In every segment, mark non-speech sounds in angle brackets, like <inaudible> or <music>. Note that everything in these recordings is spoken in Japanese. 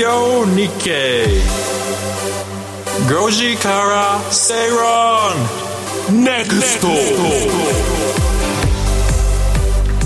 Radio Nikkei. 5時から正論 NEXT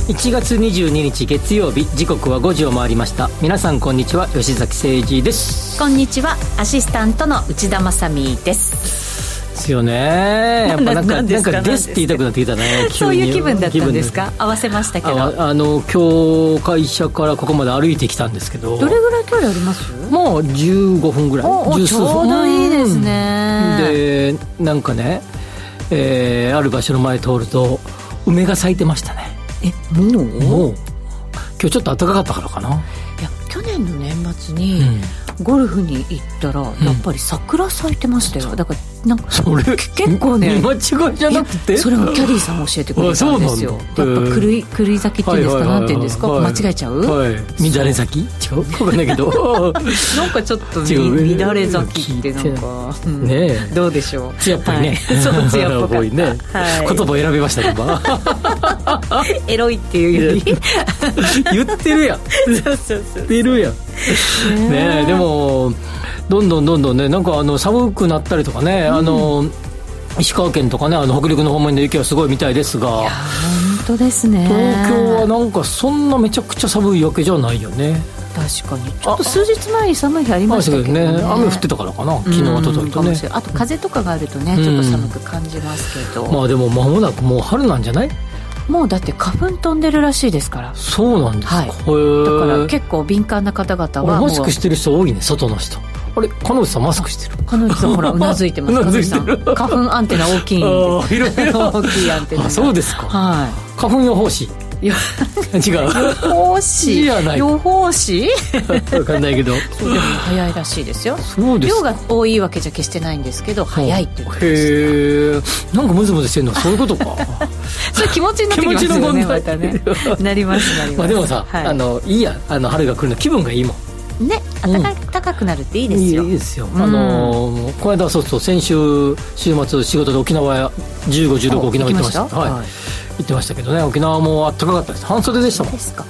1月22日月曜日時刻は5時を回りました。皆さんこんにちは。吉崎誠二です。こんにちは。アシスタントの内田まさですですよね。<laughs> やっぱなんかなんかですって言いたくなってきたね <laughs> そういう気分だったんですか？合わせましたけど。あの今日会社からここまで歩いてきたんですけど。どれぐらい距離あります？もう15分ぐらい。十数分。ちょうどいいですね。でなんかね、えー、ある場所の前通ると梅が咲いてましたね。えもう？もう。今日ちょっと暖かかったからかな。いや去年の年末に、うんゴルフに行ったらやっぱり桜咲いてましたよ、う。ん、だからなんかそれ結構ね見間違いじゃなくて？それもキャディーさん教えてくれたんですよ。やっぱ狂い狂い咲きっていうんですか、なんていうんですか、間違えちゃう、はい、乱れ咲き？違う分かんないけど。<laughs> なんかちょっと乱れ咲きってなんか、ねどうでしょう？艶っぽいね、そう艶っぽいね、はい、言葉選びました今。<laughs> エロいっていうより。言ってるやん。<laughs> そうそうそう。言ってるやん <laughs> ねでもどんどんどんどんねなんかあの寒くなったりとかね、うん、あの石川県とかねあの北陸の方面の雪はすごいみたいですが本当ですね。東京はなんかそんなめちゃくちゃ寒いわけじゃないよね。確かに。ちょっと数日前に寒い日ありましたけどね、ね、雨降ってたからかな昨日は届いてね。あと風とかがあるとねちょっと寒く感じますけど、まあでも間もなくもう春なんじゃない？もうだって花粉飛んでるらしいですから。そうなんですか、はい、だから結構敏感な方々はマスクしてる人多いね外の人。あれ彼女さんマスクしてる？彼女さんほらうなずいてます。<laughs> うなずいてる？花粉アンテナ大きい。<laughs> 大きいアンテナそうですか。はい。花粉予報士違う。予報士？予報士？分かんないけど。そうでも早いらしいですよ。そうです量が多いわけじゃ決してないんですけど早いっていうへえんかムズムズしてんの？そういうことか。<laughs> それ気持ちになってきますよねまたね。なりますなります、まあ、でもさ、はい、あのいいやあの春が来るの気分がいいもん。ね暖かくなるっていいですよ、いいですよ、あのこの間そうそう先週週末仕事で沖縄1516沖縄行ってました。はい、行ってましたけどね沖縄も暖かかったです。半袖でしたもん。ですか。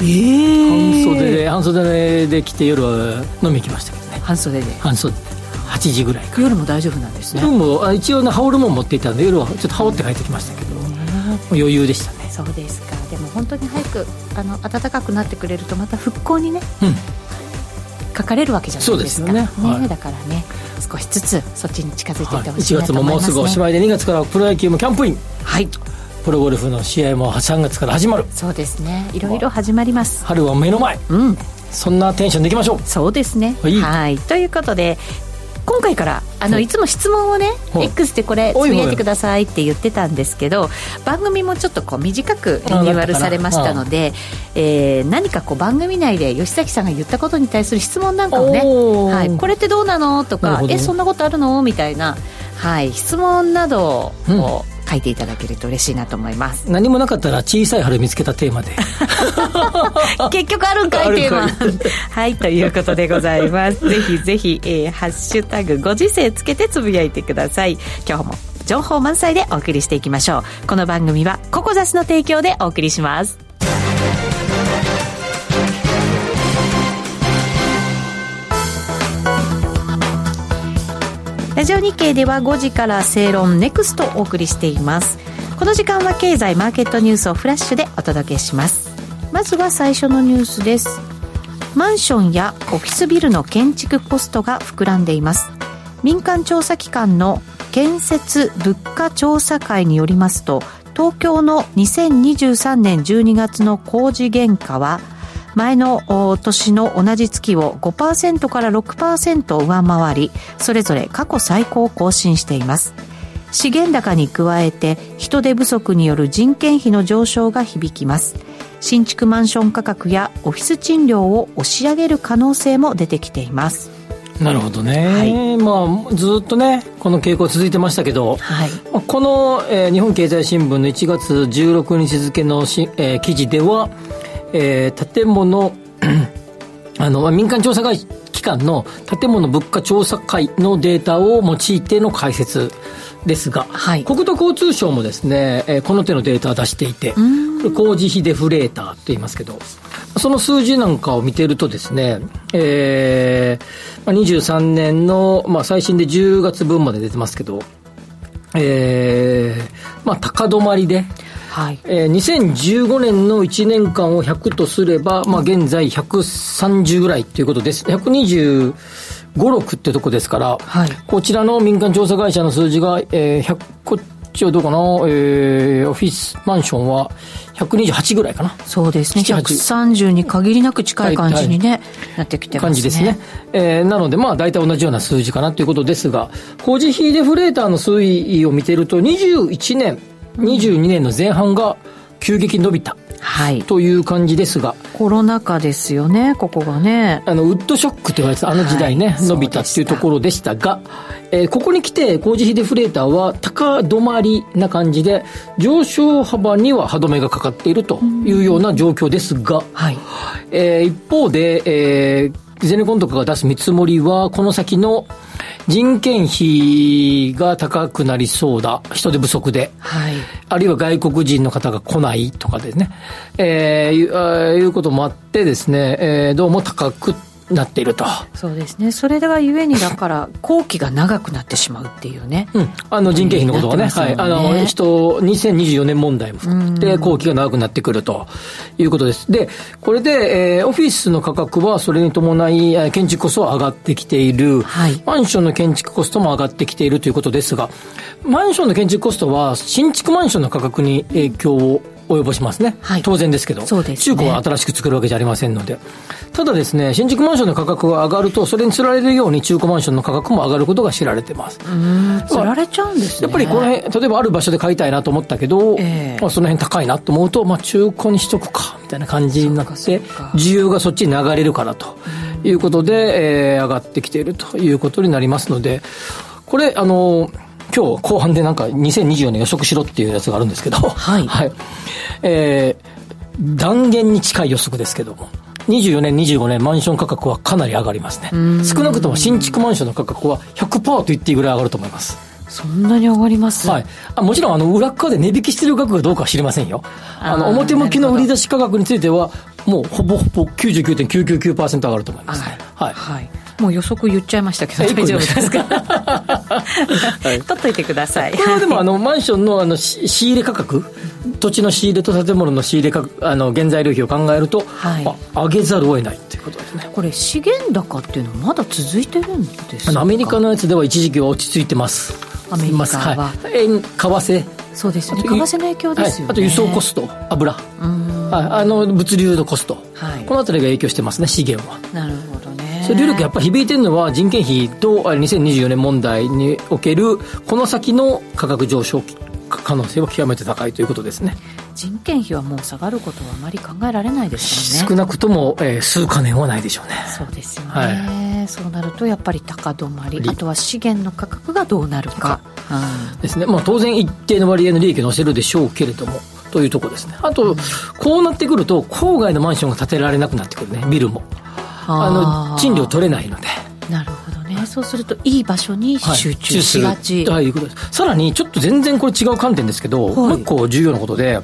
ええ半袖。で半袖で来て夜は飲み行きましたけどね。半袖で。半袖。で8時ぐらいか夜も大丈夫なんですね。夜も一応ね羽織るもん持っていたんで夜はちょっと羽織って帰ってきましたけど余裕でしたね。そうですか。でも本当に早くあの暖かくなってくれるとまた復興にね、うん。書かれるわけじゃないですか。ね、ねはい、だからね少しずつそっちに近づいていってほしいなと思います、ね、1月ももうすぐおしまいで2月からプロ野球もキャンプイン。はいプロゴルフの試合も3月から始まる。そうですね。いろいろ始まります。春は目の前。うん。そんなテンションでいきましょう。そうですね。はい。ということで今回からあのい。つも質問をね X でこれつぶやいてくださいって言ってたんですけど番組もちょっとこう短くリニューアルされましたので、えー、何かこう番組内で吉崎さんが言ったことに対する質問なんかをね、はい、これってどうなのとかえそんなことあるのみたいな、はい、質問などを、うん書いていただけると嬉しいなと思います。何もなかったら小さい春見つけたテーマで。<laughs> 結局あるんかいテーマ。はいということでございます。<laughs> ぜひぜひ、えー、ハッシュタグご時世つけてつぶやいてください。今日も情報満載でお送りしていきましょう。この番組はココザスの提供でお送りしますラジオ日経では5時から正論ネクストをお送りしています。この時間は経済マーケットニュースをフラッシュでお届けします。まずは最初のニュースです。マンションやオフィスビルの建築コストが膨らんでいます。民間調査機関の建設物価調査会によりますと東京の2023年12月の工事原価は前の年の同じ月を5%から6%上回りそれぞれ過去最高を更新しています。資源高に加えて人手不足による人件費の上昇が響きます。新築マンション価格やオフィス賃料を押し上げる可能性も出てきています。なるほどね、はい、まあ、ずっとねこの傾向続いてましたけど、はい、この、えー、日本経済新聞の1月16日付のし、えー、記事ではえー、建物 <clears throat> あの、民間調査会機関の建物物価調査会のデータを用いての解説ですが、はい、国土交通省もですね、えー、この手のデータを出していて、工事費デフレーターと言いますけど、その数字なんかを見てるとですね、えー、23年の、まあ、最新で10月分まで出てますけど、えー、まあ、高止まりで、はいえー、2015年の1年間を100とすれば、まあ、現在130ぐらいということです。125、6ってとこですから、はい、こちらの民間調査会社の数字が、えー、100、こっちはどうかな、えー、オフィスマンションは128ぐらいかな。そうですね。130に限りなく近い感じにね、はいはい、なってきてますね。感じですね。えー、なので、まあ、大体同じような数字かなということですが、工事費デフレーターの推移を見てると、21年、22年の前半が急激に伸びた。はい。という感じですが。コロナ禍ですよね、ここがね。あの、ウッドショックと言われてたあの時代ね、はい、伸びたっていうところでしたが、えー、ここに来て工事費デフレーターは高止まりな感じで、上昇幅には歯止めがかかっているというような状況ですが、はい。えー、一方で、えー、ゼネコンとかが出す見積もりは、この先の人件費が高くなりそうだ。人手不足で。はい。あるいは外国人の方が来ないとかですね。えー、いうこともあってですね、えー、どうも高くなっていると。そうですね。それがゆえにだから <laughs> 工期が長くなってしまうっていうね、うん、あの人件費のことはね、ね、はい、あの人2024年問題も含めて工期が長くなってくるということです。でこれで、えー、オフィスの価格はそれに伴い建築コストは上がってきている、はい、マンションの建築コストも上がってきているということですがマンションの建築コストは新築マンションの価格に影響を及ぼしますね、はい、当然ですけど、ね、中古は新しく作るわけじゃありませんので、ただですね、新築マンションの価格が上がると、それにつられるように中古マンションの価格も上がることが知られてます。つられちゃうんですね。やっぱりこの辺、例えばある場所で買いたいなと思ったけど、えー、まあ、その辺高いなと思うと、まあ、中古にしとくか、みたいな感じになって、需要がそっちに流れるからということで、えー、上がってきているということになりますので、これ、あの、今日後半でなんか2024年予測しろっていうやつがあるんですけど、はい。はい。えー、断言に近い予測ですけども、24年、25年、マンション価格はかなり上がりますね。少なくとも新築マンションの価格は100%と言っていいぐらい上がると思います。そんなに上がります？はい。あもちろん、あの、裏側で値引きしてる額がどうかは知りませんよ。あの、表向きの売り出し価格については、もうほぼほぼ99.999%上がると思います、ね、はい。はいもう予測言っちゃいましたけど、大丈夫ですか、はい、<laughs> 取っといてください。これはでも、あの、マンションのあの仕入れ価格、土地の仕入れと建物の仕入れ価格、あの、原材料費を考えると、はい、上げざるを得ないということですね。これ、資源高っていうのはまだ続いてるんですか？アメリカのやつでは一時期は落ち着いてます。アメリカは。はい、円、為替。そうですね。為替の影響ですよね。はい、あと輸送コスト、油。はい、あの物流のコスト、はい、この辺りが影響してますね、資源は。なるほどね。それ力やっぱり響いてるのは人件費と2024年問題におけるこの先の価格上昇可能性は極めて高いということですね。人件費はもう下がることはあまり考えられないですよね。少なくとも、えー、数か年はないでしょうね。そうですよね、はい、そうなるとやっぱり高止まりあとは資源の価格がどうなるか、うん、ですね、まあ、当然一定の割合の利益を乗せるでしょうけれどもというところですね。あと、うん、こうなってくると郊外のマンションが建てられなくなってくるね。ビルもあの賃料取れないので。なるほどね。そうするといい場所に集中しがち、はい、いうことです。さらにちょっと全然これ違う観点ですけど、はい、もう一個重要なことで、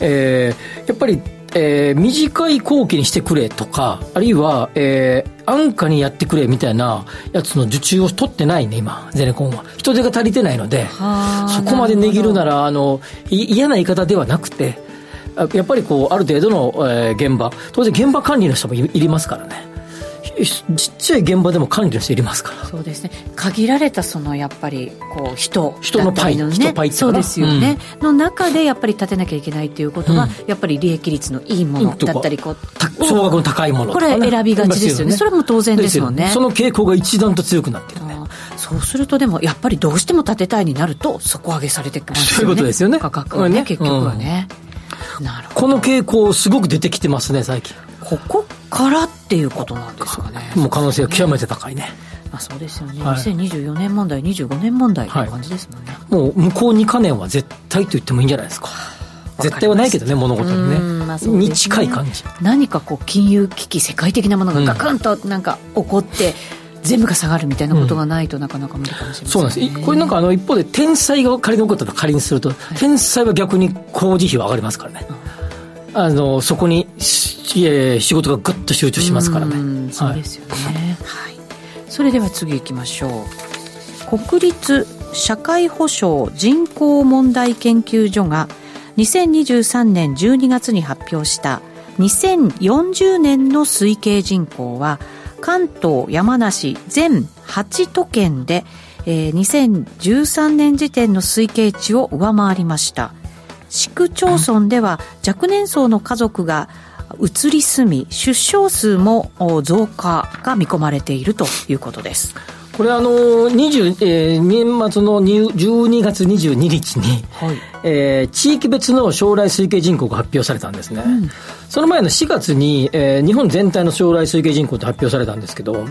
えー、やっぱりえー、短い後期にしてくれとか、あるいは、えー、安価にやってくれみたいなやつの受注を取ってないね、今、ゼネコンは。人手が足りてないので、そこまで値切るなら、あの、嫌な言い方ではなくて、やっぱりこう、ある程度の、えー、現場、当然現場管理の人もいりますからね。ちっちゃい現場でも管理の人いりますから。そうですね。限られたそのやっぱりこう人人のパイ、ね、人パイそうですよね、うん、の中でやっぱり立てなきゃいけないということは、うん、やっぱり利益率のいいものだったりこう総額の高いものこれ選びがちですよね、ね、それも当然ですよね。その傾向が一段と強くなってるね。そうするとでもやっぱりどうしても建てたいになると底上げされてきますよね。そういうことですよね。価格はね、ね、結局はね、なるほど。この傾向すごく出てきてますね最近。ここからっていうことなんですかね。もう可能性は極めて高いね。まあ、そうですよね、はい、2024年問題25年問題っていう感じですもんね、はい、もう向こう2か年は絶対と言ってもいいんじゃないですか。絶対はないけどね物事にね,、まあ、ね。に近い感じ。何かこう金融危機世界的なものがガクンとなんか起こって、全部が下がるみたいなことがないとなかなか無理かもしれない、ね、そうなんです。これなんかあの一方で天災が仮に起こったと仮にすると、はい、天災は逆に工事費は上がりますからね、あのそこに仕事がぐっと集中しますからね。そうですよね、はい、はい、それでは次行きましょう。国立社会保障人口問題研究所が2023年12月に発表した2040年の推計人口は関東山梨全8都県で、えー、2013年時点の推計値を上回りました市区町村では若年層の家族が移り住み出生数も増加が見込まれているということです。これあの20、えー、年末の12月22日に、はい。えー、地域別の将来推計人口が発表されたんですね、うん、その前の4月に、えー、日本全体の将来推計人口って発表されたんですけど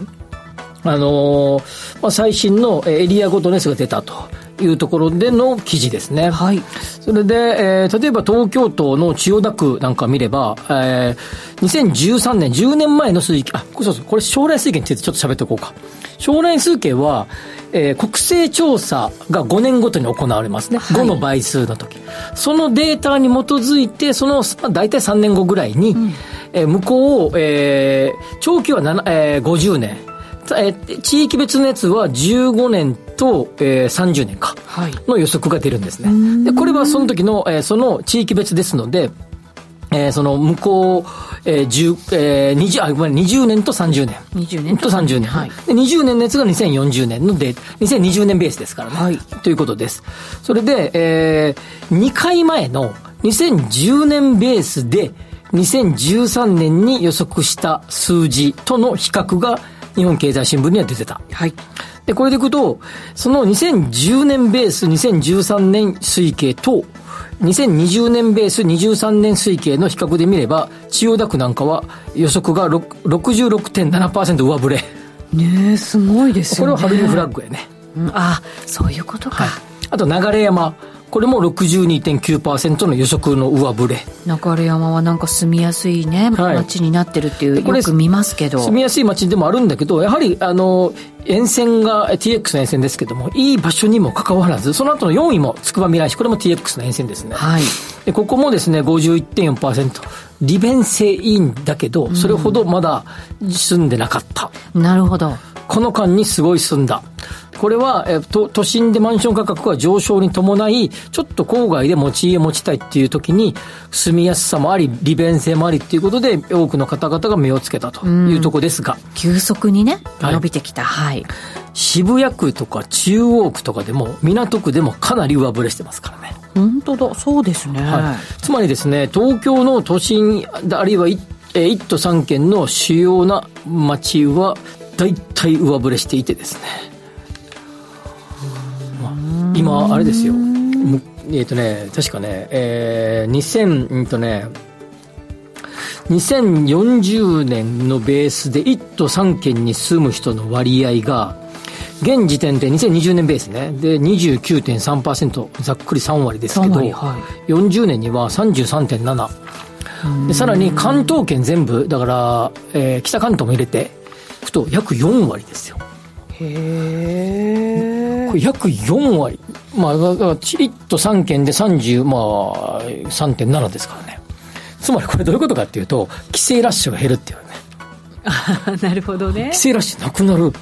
あのー、まあ、最新のエリアごとネスが出たというところでの記事ですね。はい。それで、えー、例えば東京都の千代田区なんか見れば、えー、2013年、10年前の推計、あ、そうそう、これ将来推計についてちょっと喋っておこうか。将来推計は、えー、国勢調査が5年ごとに行われますね。はい、5の倍数の時。そのデータに基づいて、その、まあ、大体3年後ぐらいに、うん、えー、向こう、えー、長期は7、えー、50年。えー、地域別のやつは15年と、えー、30年かの予測が出るんですね。はい、でこれはその時の、えー、その地域別ですので、えー、その向こう、えー、10、えー、20、あ、ごめん、20年と30年。20年と30年。はい。で、20年のやつが2040年ので、2020年ベースですからね。はい。ということです。それで、えー、2回前の2010年ベースで、2013年に予測した数字との比較が日本経済新聞には出てた。はい。で、これでいくと、その2010年ベース、2013年推計と、2020年ベース、23年推計の比較で見れば、千代田区なんかは予測が66.7%上振れ。ねえ、すごいですよね。これはハルミフラッグやね。うん、あ、そういうことか。はい、あと、流山。これも62.9%の予測の上振れ。流山はなんか住みやすいね、はい、街になってるっていうよく見ますけど。住みやすい街でもあるんだけどやはりあの沿線が TX の沿線ですけどもいい場所にもかかわらずその後の4位もつくばみらい市これも TX の沿線ですね、はい、でここもですね51.4%利便性いいんだけどそれほどまだ住んでなかった、うん、なるほど。この間にすごい住んだこれは、え都都心でマンション価格が上昇に伴い、ちょっと郊外で持ち家持ちたいっていう時に、住みやすさもあり、利便性もありっていうことで、多くの方々が目をつけたというとこですが。急速にね、伸びてきた。はい。渋谷区とか中央区とかでも、港区でもかなり上振れしてますからね。本当だ、そうですね。はい、つまりですね、東京の都心、あるいは1都3県の主要な街は、大体上振れしていてですね。今あれですよ。えっ、ー、とね確かねえー、2000うんとね2040年のベースで1都3県に住む人の割合が現時点で2020年ベースね。で29.3%ざっくり3割ですけど、はい、40年には33.7でさらに関東圏全部だから、えー、北関東も入れていくと約4割ですよ。へえこれ約4割。まあ1と3県で30まあ3.7ですからね。つまりこれどういうことかっていうと帰省ラッシュが減るっていうね。あなるほどね。帰省ラッシュなくなる。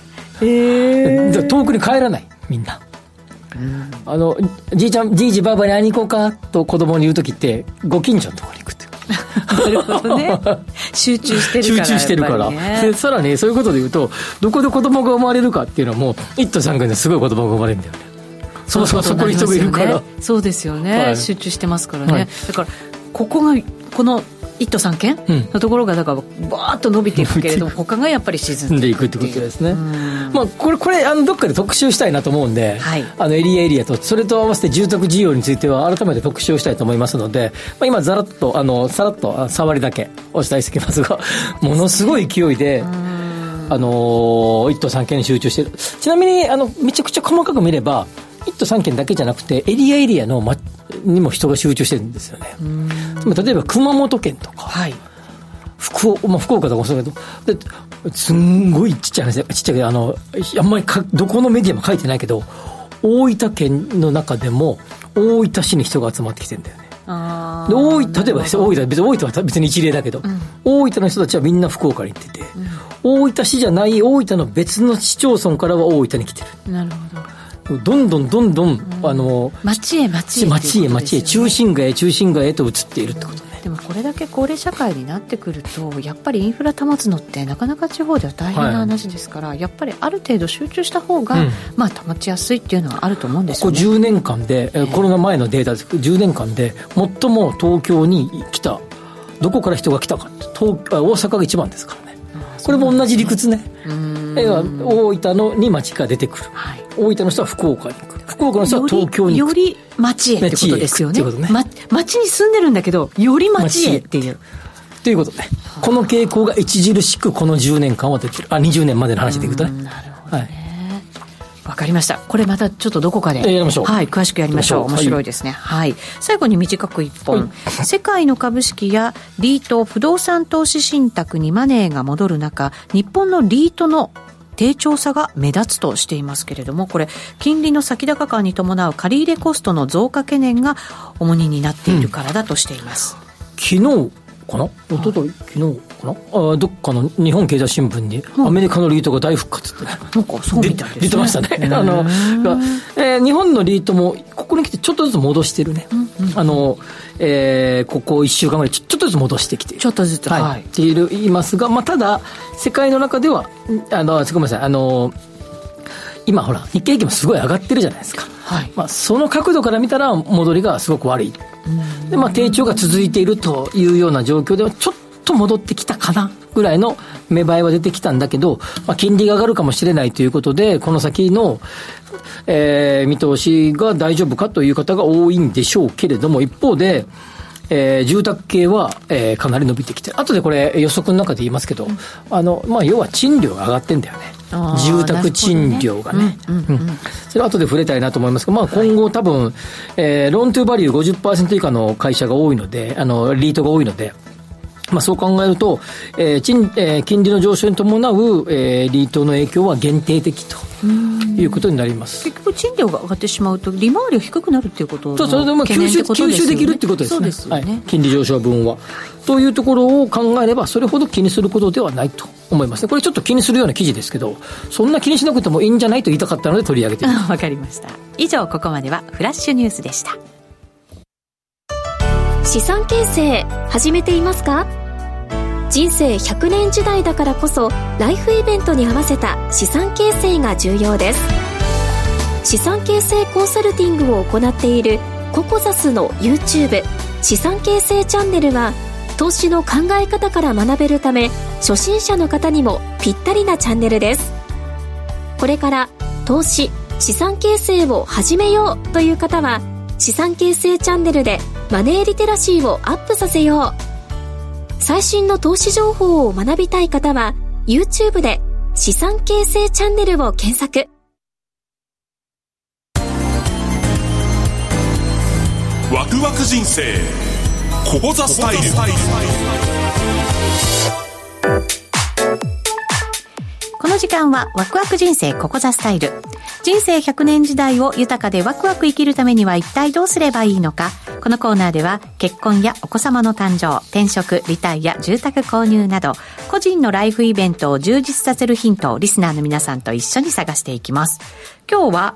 へえ遠くに帰らないみんな。あのじいちゃんじいじばあばに会いに行こうかと子供に言う時ってご近所のところに行くって <laughs> なるほどね。集中してるから集中してるから、ね、でさらにそういうことで言うとどこで子供が生まれるかっていうのも1都3県ですごい子供が生まれるんだよね。そうそうそこに人がいるから、そうですよね、はい、集中してますからね、はい、だからここがこの1都3県のところがだからバーッと伸びていくけれども他がやっぱり沈んでいくってことですね、まあ、これこれあのどっかで特集したいなと思うんで、はい、あのエリアエリアとそれと合わせて住宅需要については改めて特集をしたいと思いますので、まあ、今ざらっとあのさらっと触りだけお伝えしてきますが <laughs> ものすごい勢いで。あのー、1都3県に集中している。ちなみにあのめちゃくちゃ細かく見れば1都3県だけじゃなくてエリアエリアの、ま、にも人が集中してるんですよね。例えば熊本県とか、はい、福まあ、福岡とかもそうだけどすんごいちっちゃい話ちっちゃいけどあのあんまりかどこのメディアも書いてないけど大分県の中でも大分市に人が集まってきてるんだよね。で大分例えば大分別に大分は別に一例だけど、うん、大分の人たちはみんな福岡に行ってて、うん、大分市じゃない大分の別の市町村からは大分に来てる。なるほどどんどんどんどん、あの町へ町へ町へ町へ中心街へ中心街へと移っているってこと。でもこれだけ高齢社会になってくるとやっぱりインフラ保つのってなかなか地方では大変な話ですから、はい、やっぱりある程度集中した方が、うん、まあ保ちやすいっていうのはあると思うんですよね。ここ10年間で、えー、コロナ前のデータです。けど10年間で最も東京に来たどこから人が来たか東大阪が一番ですからね。これも同じ理屈ね。大分のに町が出てくる、はい、大分の人は福岡に行く。福岡の人は東京に行く。より町へってことですよね。ね、ま、町に住んでるんだけどより町へっていう。ということで、この傾向が著しくこの10年間は出てる。あ20年までの話でいくとね。なるほどね、はい。わかりました。これまたちょっとどこかで、やりましょう。はい、詳しくやりましょう。面白いですね。はい。最後に短く一本、はい、世界の株式やリート、不動産投資信託にマネーが戻る中、日本のリートの低調さが目立つとしていますけれども、これ、金利の先高感に伴う借入コストの増加懸念が重荷になっているからだとしています。うん、昨日かな？一昨日？昨日かな？あどっかの日本経済新聞に、アメリカのリートが大復活って。なんかそうみたいですね。出てましたね。あの、えー、日本のリートもここに来てちょっとずつ戻してるね、うんうん、あのえー、ここ1週間ぐらいちょっとずつ戻してきてちょっとずつ。はい、っている言いますが、まあ、ただ世界の中ではあのごめんなさいあの今ほら日経平均もすごい上がってるじゃないですか、はい。まあ、その角度から見たら戻りがすごく悪い。で、まあ、低調が続いているというような状況ではちょっと戻ってきたかなぐらいの芽生えは出てきたんだけど、まあ、金利が上がるかもしれないということで、この先の、えー、見通しが大丈夫かという方が多いんでしょうけれども、一方で、えー、住宅系は、えー、かなり伸びてきて後でこれ予測の中で言いますけど、うん、あの、まあ、要は賃料が上がってんだよね。住宅賃料がね。それは後で触れたいなと思いますが、まあ、今後多分、えー、ローントゥーバリュー50%以下の会社が多いので、あの、リートが多いので、まあ、そう考えると、えー賃えー、金利の上昇に伴う、えー、リートの影響は限定的ということになります。結局、賃料が上がってしまうと、利回りが低くなるっていうことそうそれでも吸収吸収できるっていうことですね、すね。はい、金利上昇分は。というところを考えれば、それほど気にすることではないと思いますね、これちょっと気にするような記事ですけど、そんな気にしなくてもいいんじゃないと言いたかったので取り上げて。わかりました。以上、ここまではフラッシュニュースでした。資産形成始めていますか？人生100年時代だからこそライフイベントに合わせた資産形成が重要です。資産形成コンサルティングを行っているココザスの YouTube 資産形成チャンネルは投資の考え方から学べるため初心者の方にもぴったりなチャンネルです。これから投資資産形成を始めようという方は資産形成チャンネルでマネーリテラシーをアップさせよう。最新の投資情報を学びたい方は YouTube で資産形成チャンネルを検索。ワクワク人生ここザスタイル。この時間はワクワク人生ここザスタイル人生100年時代を豊かでワクワク生きるためには一体どうすればいいのかこのコーナーでは結婚やお子様の誕生、転職、リタイア、住宅購入など個人のライフイベントを充実させるヒントをリスナーの皆さんと一緒に探していきます。今日は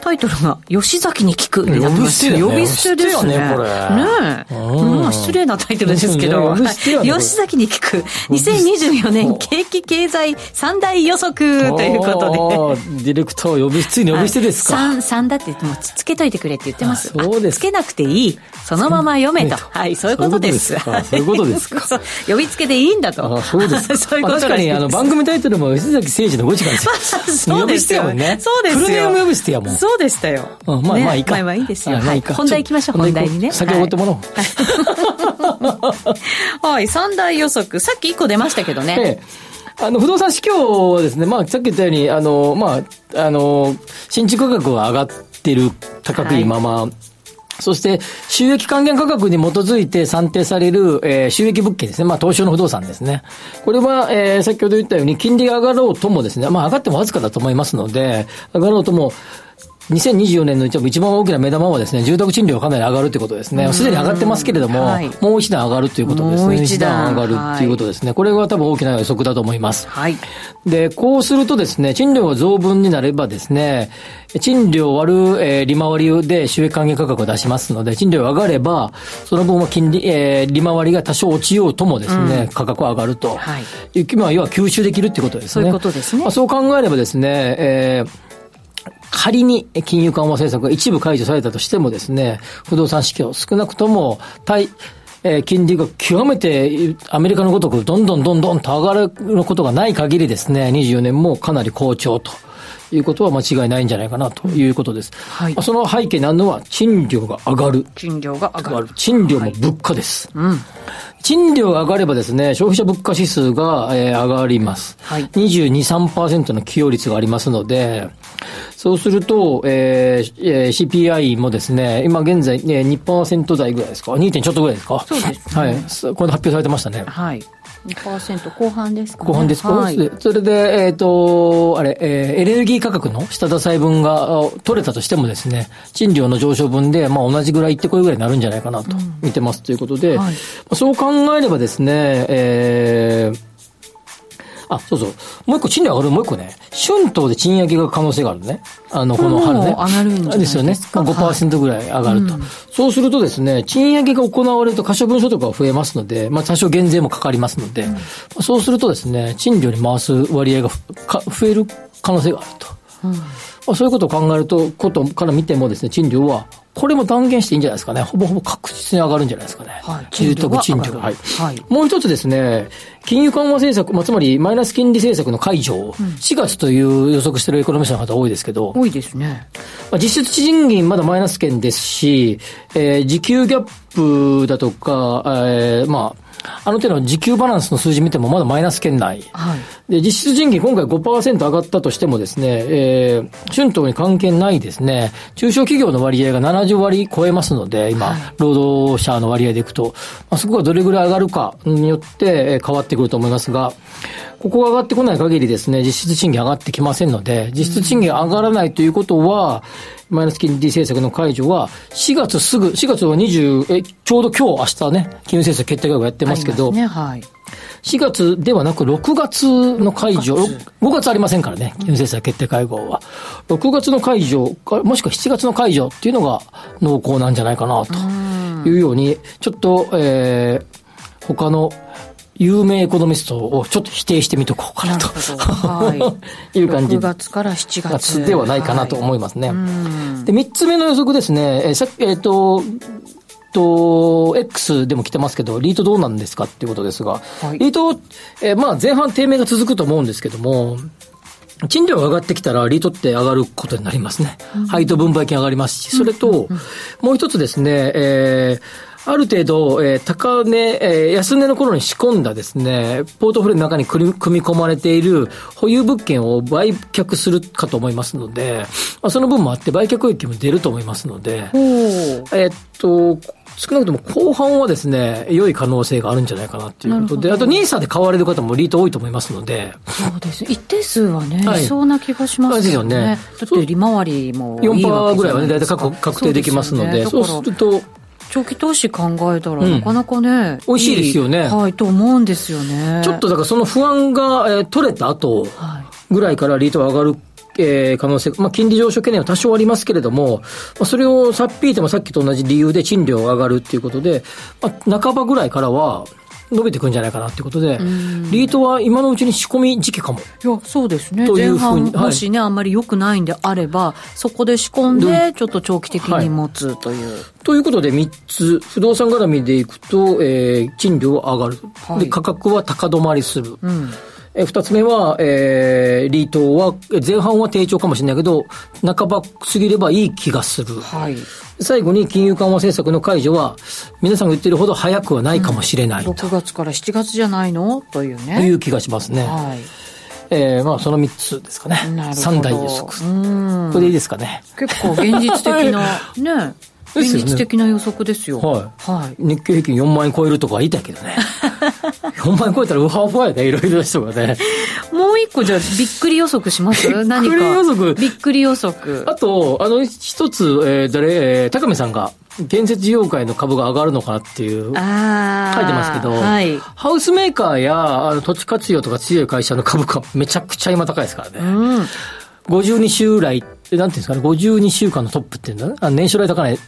タイトルが吉崎に聞くになってます。呼び捨てですね。ねこれ。ねえ。まあ失礼なタイトルですけど、吉崎に聞く2024年景気経済三大予測ということで。ディレクター呼び捨てに呼び捨てですか。三、三だってもうつけといてくれって言ってます。そうです。つけなくていい。そのまま読めと。はい、そういうことです。そういうことですか。<laughs> 呼びつけでいいんだと。そうです。<laughs> そういうこと確かにあの番組タイトルも吉崎誠二の5時間ですよ。<laughs> そうですよね。そうですよ。フルネーム呼び捨てやもん。そうでしたよ。うん、まあ、ね、まあいいか。まあまあいいですよ。はい。本題行きましょう、本題にね。先おごってもらおう。<laughs> はい、三大予測。さっき一個出ましたけどね。ええあの、不動産市況はですね、まあ、さっき言ったように、あの、まあ、あの、新築価格は上がってる高いまま、はいそして、収益還元価格に基づいて算定される、えー、収益物件ですね。まあ、東証の不動産ですね。これは、えー、先ほど言ったように、金利が上がろうともですね、まあ、上がってもわずかだと思いますので、上がろうとも、2024年の一番大きな目玉はですね、住宅賃料がかなり上がるということですね。すでに上がってますけれども、はい、もう一段上がるということですね。もう一段上がるっていうことですね。はい、これは多分大きな予測だと思います。はい。で、こうするとですね、賃料が増分になればですね、賃料割る、えー、利回りで収益還元価格を出しますので、賃料が上がれば、その分は金利、えー、利回りが多少落ちようともですね、うん、価格は上がると。はい。まあ、要は吸収できるっていうことですね。そういうことですね。まあ、そう考えればですね、えー、仮に金融緩和政策が一部解除されたとしてもですね、不動産市況少なくとも対、えー、金利が極めてアメリカのごとくどんどんどんどんと上がることがない限りですね、24年もかなり好調と。いうことは間違いないんじゃないかなということです。はい、その背景にあるのは、賃料が上がる。賃料が上がる。賃料も物価です。はい、うん。賃料が上がればですね、消費者物価指数が、えー、上がります。はい。22、3%の寄与率がありますので、そうすると、えー、CPI もですね、今現在、ね、2%台ぐらいですか ?2. ちょっとぐらいですか？そうです、ね、はい。これ発表されてましたね。はい。2%後半ですか、ね、後半ですか、はい、それで、えっ、ー、と、あれ、えー、エネルギー価格の下支え分が取れたとしてもですね、賃料の上昇分で、まあ同じぐらいってこいぐらいになるんじゃないかなと見てますということで、うんはい、そう考えればですね、えー、あ、そうそう。もう一個賃料上がる、もう一個ね、春闘で賃上げが可能性があるね。あの、この春ね。上がるんじゃですよね。まあ、5%ぐらい上がると、はいそうするとですね、賃上げが行われると可処分所得が増えますので、まあ多少減税もかかりますので、うん、そうするとですね、賃料に回す割合が増える可能性があると。うんまあ、そういうことを考えると、ことから見てもですね、賃料はこれも断言していいんじゃないですかね。ほぼほぼ確実に上がるんじゃないですかね。はい。住宅賃料。はい。はい。もう一つですね、金融緩和政策、まあ、つまりマイナス金利政策の解除を、4月という予測しているエコノミストの方多いですけど。多いですね。まあ、実質賃金まだマイナス圏ですし、えー、時給ギャップだとか、えー、まあ、あの手の時給バランスの数字見てもまだマイナス圏内。はい。で、実質賃金今回5%上がったとしてもですね、えー、春闘に関係ないですね、中小企業の割合が70割超えますので、今、はい、労働者の割合でいくと、まあ、そこがどれぐらい上がるかによって変わってくると思いますが、ここが上がってこない限りですね、実質賃金上がってきませんので、実質賃金上がらないということは、マイナス金利政策の解除は、4月すぐ、4月は20、え、ちょうど今日、明日ね、金融政策決定会合やってますけど、ねはい、4月ではなく6月の解除、5月。ありませんからね、金融政策決定会合は。6月の解除、もしくは7月の解除っていうのが濃厚なんじゃないかな、というように、ちょっと、えー、他の有名エコノミストをちょっと否定してみとこうかなと。はい、<laughs> いう感じ。6月から7月。ではないかなと思いますね。はい、で、3つ目の予測ですね。えー、さっき、えっ、ー、と、と、X でも来てますけど、リートどうなんですかっていうことですが、はい、リート、えー、まあ前半低迷が続くと思うんですけども、賃料が上がってきたら、リートって上がることになりますね。配当分配金上がりますし、それと、もう一つですね、えー、ある程度、えー、高値、えー、安値の頃に仕込んだですね、ポートフォリオの中に組み込まれている保有物件を売却するかと思いますので、まあ、その分もあって売却益も出ると思いますので、えっと、少なくとも後半はですね、良い可能性があるんじゃないかなということで、あと NISA で買われる方もリート多いと思いますので。そうです。一定数はね、はい、いそうな気がしますよね。ですよね。だって利回りもいい4%ぐらいはね、大体確確定できますので、そうすると、長期投資考えたら、なかなかね、うん、美味しいですよね。はい、と思うんですよね。ちょっとだからその不安が、えー、取れた後ぐらいからリートが上がるえー、可能性、まあ、金利上昇懸念は多少ありますけれども、まあ、それをさっぴいてもさっきと同じ理由で賃料が上がるっていうことで、まあ、半ばぐらいからは、伸びていくんじゃないかなっていうことで、リートは今のうちに仕込み時期かも。いや、そうですね。というふうに。もしね、はい、あんまり良くないんであれば、そこで仕込んで、ちょっと長期的に持つという。はい、ということで、3つ、不動産絡みでいくと、えー、賃料は上がる。はい、で、価格は高止まりする。うんえ二つ目は、えー、リートは、前半は低調かもしれないけど、半ば過ぎればいい気がする。はい。最後に金融緩和政策の解除は、皆さんが言ってるほど早くはないかもしれない、うん、6月から7月じゃないの？というね。という気がしますね。はい。えー、まあその3つですかね。三大予測。これでいいですかね。結構現実的な、<laughs> ね。現実的な予測ですよ。はい。はい。日経平均4万円超えるとか言いたけどね。<laughs> 4万円超えたらウハウハやね、いろいろな人がね。もう一個じゃあ、びっくり予測します？<laughs> 何か。びっくり予測？びっくり予測。あと、あの、一つ、えー、誰、えー、高見さんが、建設事業界の株が上がるのかなっていう、書いてますけど、はい、ハウスメーカーやあの土地活用とか強い会社の株価、めちゃくちゃ今高いですからね。うん52週来、なんていうんですかね、52週間のトップっていうんだね。あ年初来高値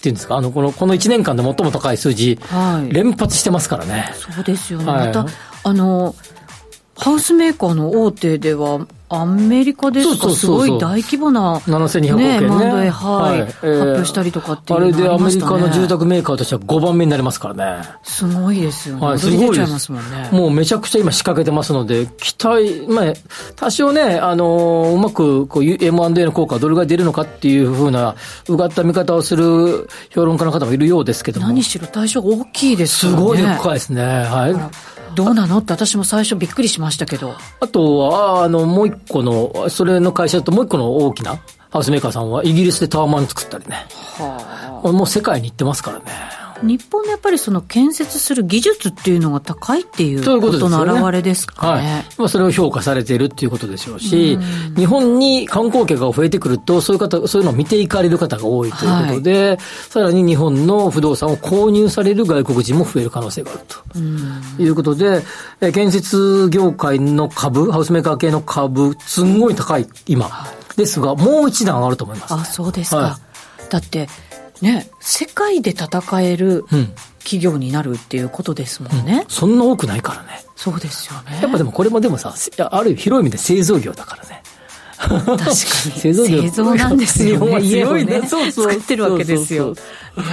っていうんですか、あの、この、この1年間で最も高い数字、はい、連発してますからね。そうですよね。はい、また、あの、ハウスメーカーの大手では、アメリカですか？すごい大規模な、7200億円ね。ねはい、はい、発表したりとかっていうあれでアメリカの住宅メーカーとしては5番目になりますからね。すごいですよね。はい、すごいです。もんね。もうめちゃくちゃ今仕掛けてますので、期待、まあ、多少ね、あのうまくこう M&A の効果がどれぐらい出るのかっていうふうな、うがった見方をする評論家の方もいるようですけども。何しろ対象大きいですね。すごい深いですね。はい。どうなの？って私も最初びっくりしましたけど。あとは、あの、もう一個の、それの会社ともう一個の大きなハウスメーカーさんはイギリスでタワマン作ったりね。はあ。もう世界に行ってますからね。日本のやっぱりその建設する技術っていうのが高いっていうことの表れですかね。はい。まあ、それを評価されているっていうことでしょうし、う日本に観光客が増えてくると、そういう方、そういうのを見ていかれる方が多いということで、はい、さらに日本の不動産を購入される外国人も増える可能性があると。いうことで、建設業界の株、ハウスメーカー系の株、すんごい高い、今。ですが、もう一段上がると思います、ね、あ、そうですか。はい、だって、ね、世界で戦える企業になるっていうことですもんね、うん、そんな多くないからね。そうですよね。やっぱでもこれもでもさ、ある広い意味で製造業だからね。確かに。<laughs> 製造業。製造なんですよね。家をねそうそう。作ってるわけですよ。ま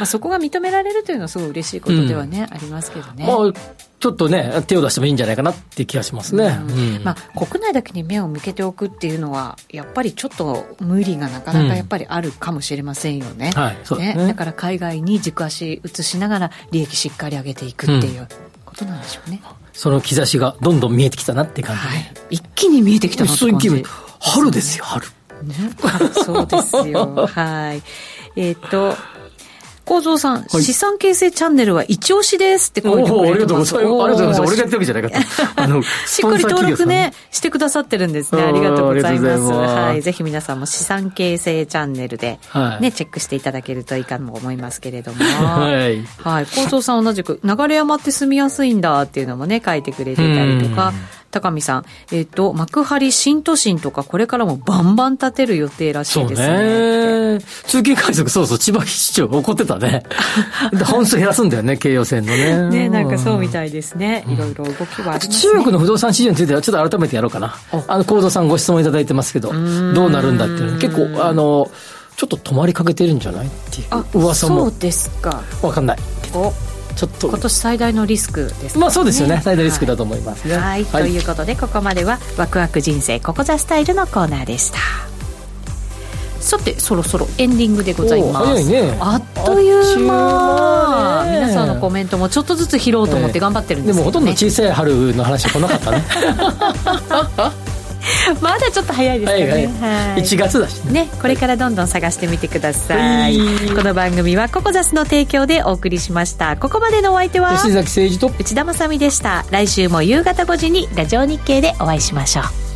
あ、そこが認められるというのはすごい嬉しいことではね、うん、ありますけどね、まあ、ちょっとね手を出してもいいんじゃないかなっていう気がしますね、うん。うん、まあ、国内だけに目を向けておくっていうのはやっぱりちょっと無理がなかなかやっぱりあるかもしれませんよね,、はいね、ね、だから海外に軸足移しながら利益しっかり上げていくっていうことなんでしょうね、その兆しがどんどん見えてきたなって感じで、はい、一気に見えてきたなって感じ。春ですよ、春。ね、そうですよ。<laughs> はい。えっ、ー、と、構造さん、はい、資産形成チャンネルは一押しですってこう言ってありがとうございます。ありがとうございます。俺がやってるわけじゃないかと。<laughs> あの、しっかり登録ね、してくださってるんですね。ありがとうございます。はい。ぜひ皆さんも資産形成チャンネルで、はい、ね、チェックしていただけるといいかと思いますけれども。はい。はい。構造さん同じく、流山って住みやすいんだっていうのもね、書いてくれてたりとか、高見さん、えっ、ー、と、幕張新都心とか、これからもバンバン建てる予定らしいですね。そうね。通勤快速、そうそう、千葉市長怒ってたね。本数減らすんだよね、京葉線のね。ね、なんかそうみたいですね。いろいろ動きはありますね。中国の不動産市場については、ちょっと改めてやろうかな。あの、幸三さんご質問いただいてますけど、どうなるんだっていう結構、あの、ちょっと止まりかけてるんじゃないっていう噂も。そうですか。わかんない。おちょっと今年最大のリスクです、ね、まあそうですよね最大リスクだと思いますね、はい、はい、ということでここまではワクワク人生ここザスタイルのコーナーでしたさてそろそろエンディングでございます、ね、あっという間。皆さんのコメントもちょっとずつ拾おうと思って頑張ってるんですけど、ね、でもほとんど小さい春の話は来なかったね。<laughs> まだちょっと早いですね、はいはい、はい、1月だしね、ね、これからどんどん探してみてください。この番組はココザスの提供でお送りしました。ここまでのお相手は吉崎誠二と内田まさでした。来週も夕方5時にラジオ日経でお会いしましょう